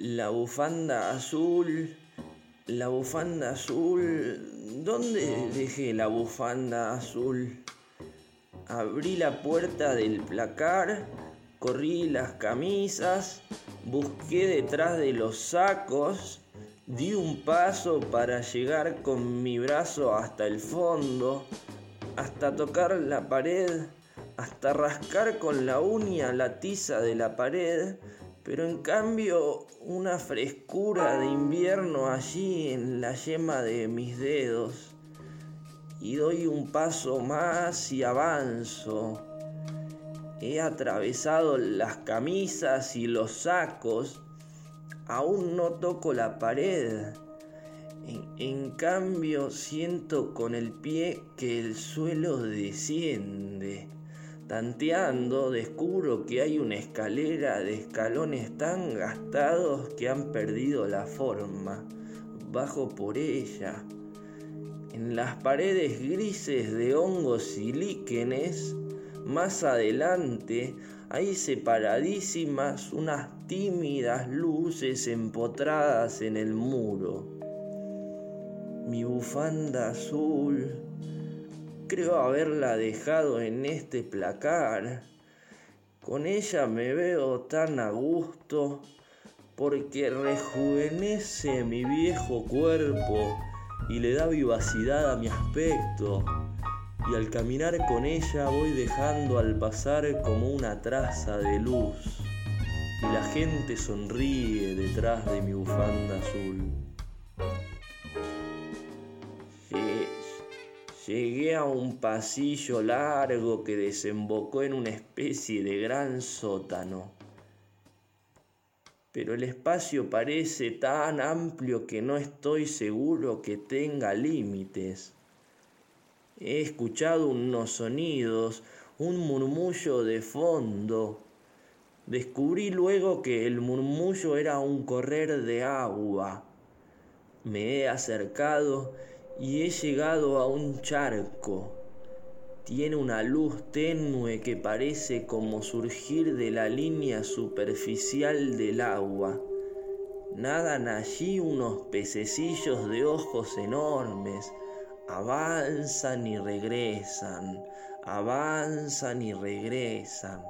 La bufanda azul, la bufanda azul, ¿dónde dejé la bufanda azul? Abrí la puerta del placar, corrí las camisas, busqué detrás de los sacos, di un paso para llegar con mi brazo hasta el fondo, hasta tocar la pared, hasta rascar con la uña la tiza de la pared, pero en cambio una frescura de invierno allí en la yema de mis dedos. Y doy un paso más y avanzo. He atravesado las camisas y los sacos. Aún no toco la pared. En, en, cambio siento con el pie que el suelo desciende. Tanteando, descubro que hay una escalera de escalones tan gastados que han perdido la forma. Bajo por ella. En las paredes grises de hongos y líquenes, más adelante hay separadísimas unas tímidas luces empotradas en el muro. Mi bufanda azul Creo haberla dejado en este placar. Con ella me veo tan a gusto porque rejuvenece mi viejo cuerpo y le da vivacidad a mi aspecto. Y al caminar con ella voy dejando al pasar como una traza de luz. Y la gente sonríe detrás de mi bufanda azul. Llegué a un pasillo largo que desembocó en una especie de gran sótano. Pero el espacio parece tan amplio que no estoy seguro que tenga límites. He escuchado unos sonidos, un murmullo de fondo. Descubrí luego que el murmullo era un correr de agua. Me he acercado y he llegado a un charco. Tiene una luz tenue que parece como surgir de la línea superficial del agua. Nadan allí unos pececillos de ojos enormes. Avanzan y regresan, avanzan y regresan.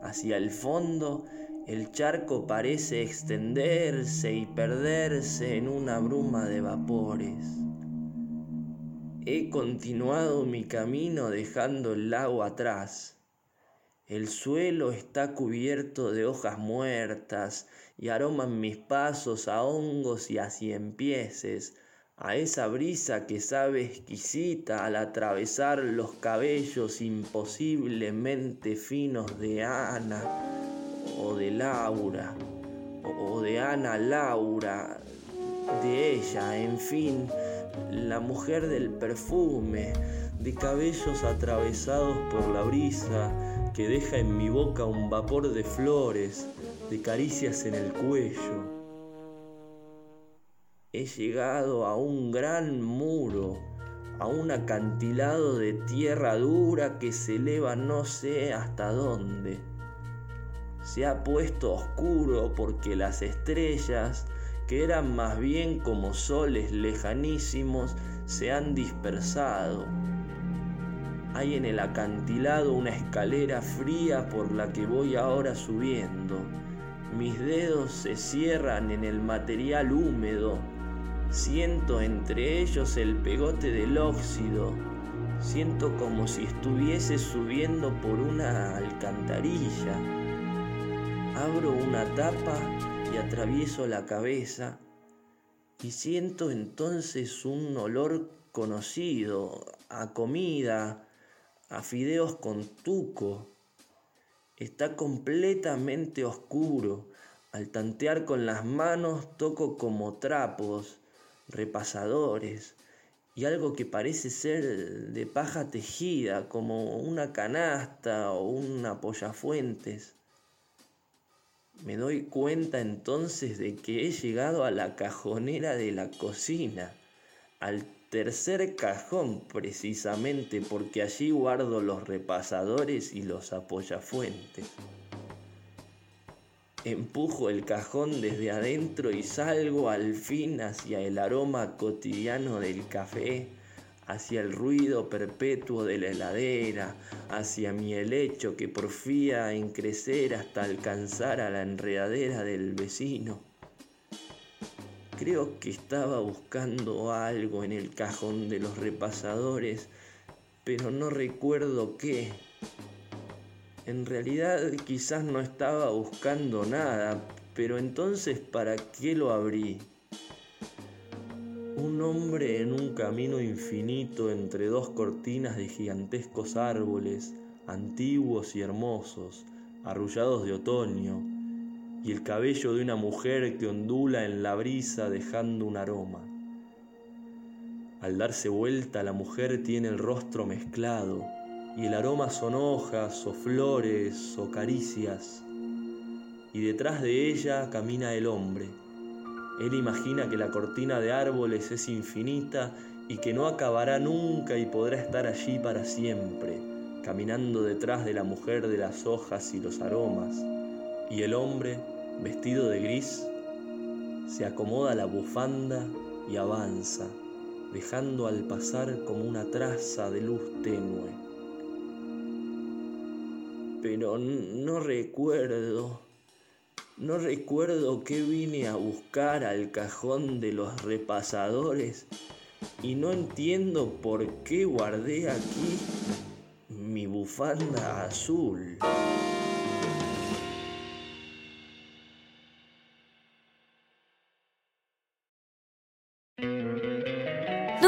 Hacia el fondo el charco parece extenderse y perderse en una bruma de vapores. He continuado mi camino dejando el lago atrás. El suelo está cubierto de hojas muertas y aroman mis pasos a hongos y a ciempieces, a esa brisa que sabe exquisita al atravesar los cabellos imposiblemente finos de Ana o de Laura, o de Ana Laura, de ella, en fin, la mujer del perfume, de cabellos atravesados por la brisa que deja en mi boca un vapor de flores, de caricias en el cuello. He llegado a un gran muro, a un acantilado de tierra dura que se eleva no sé hasta dónde se ha puesto oscuro porque las estrellas, que eran más bien como soles lejanísimos, se han dispersado. Hay en el acantilado una escalera fría por la que voy ahora subiendo. Mis dedos se cierran en el material húmedo. Siento entre ellos el pegote del óxido. Siento como si estuviese subiendo por una alcantarilla. Abro una tapa y atravieso la cabeza y siento entonces un olor conocido a comida, a fideos con tuco. Está completamente oscuro. Al tantear con las manos toco como trapos, repasadores, y algo que parece ser de paja tejida, como una canasta o un apoyafuentes. Me doy cuenta entonces de que he llegado a la cajonera de la cocina, al tercer cajón precisamente porque allí guardo los repasadores y los apoyafuentes. Empujo el cajón desde adentro y salgo al fin hacia el aroma cotidiano del café, hacia el ruido perpetuo de la heladera, hacia mi helecho que porfía en crecer hasta alcanzar a la enredadera del vecino. Creo que estaba buscando algo en el cajón de los repasadores, pero no recuerdo qué. En realidad quizás no estaba buscando nada, pero entonces ¿para qué lo abrí? Un hombre en un camino infinito entre dos cortinas de gigantescos árboles, antiguos y hermosos, arrullados de otoño, y el cabello de una mujer que ondula en la brisa dejando un aroma. Al darse vuelta la mujer tiene el rostro mezclado, y el aroma son hojas o flores o caricias, y detrás de ella camina el hombre. Él imagina que la cortina de árboles es infinita y que no acabará nunca y podrá estar allí para siempre, caminando detrás de la mujer de las hojas y los aromas, y el hombre, vestido de gris, se acomoda la bufanda y avanza, dejando al pasar como una traza de luz tenue pero no recuerdo. No recuerdo qué vine a buscar al cajón de los repasadores y no entiendo por qué guardé aquí mi bufanda azul.